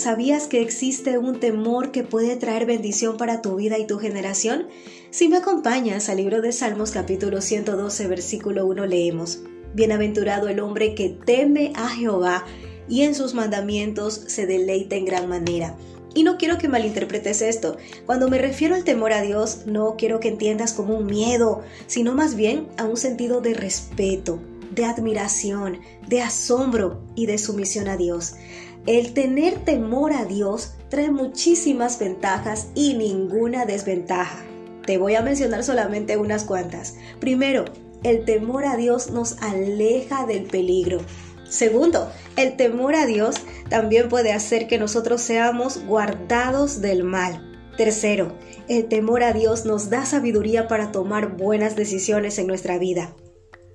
¿sabías que existe un temor que puede traer bendición para tu vida y tu generación? Si me acompañas al libro de Salmos capítulo 112 versículo 1 leemos, Bienaventurado el hombre que teme a Jehová y en sus mandamientos se deleita en gran manera. Y no quiero que malinterpretes esto. Cuando me refiero al temor a Dios, no quiero que entiendas como un miedo, sino más bien a un sentido de respeto, de admiración, de asombro y de sumisión a Dios. El tener temor a Dios trae muchísimas ventajas y ninguna desventaja. Te voy a mencionar solamente unas cuantas. Primero, el temor a Dios nos aleja del peligro. Segundo, el temor a Dios también puede hacer que nosotros seamos guardados del mal. Tercero, el temor a Dios nos da sabiduría para tomar buenas decisiones en nuestra vida.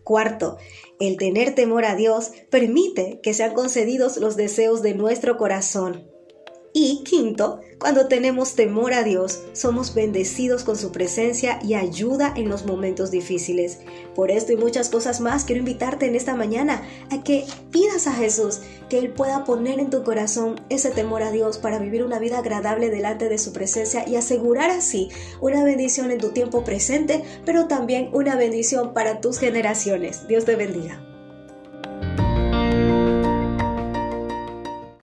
Cuarto, el tener temor a Dios permite que sean concedidos los deseos de nuestro corazón. Y quinto, cuando tenemos temor a Dios, somos bendecidos con su presencia y ayuda en los momentos difíciles. Por esto y muchas cosas más, quiero invitarte en esta mañana a que pidas a Jesús que Él pueda poner en tu corazón ese temor a Dios para vivir una vida agradable delante de su presencia y asegurar así una bendición en tu tiempo presente, pero también una bendición para tus generaciones. Dios te bendiga.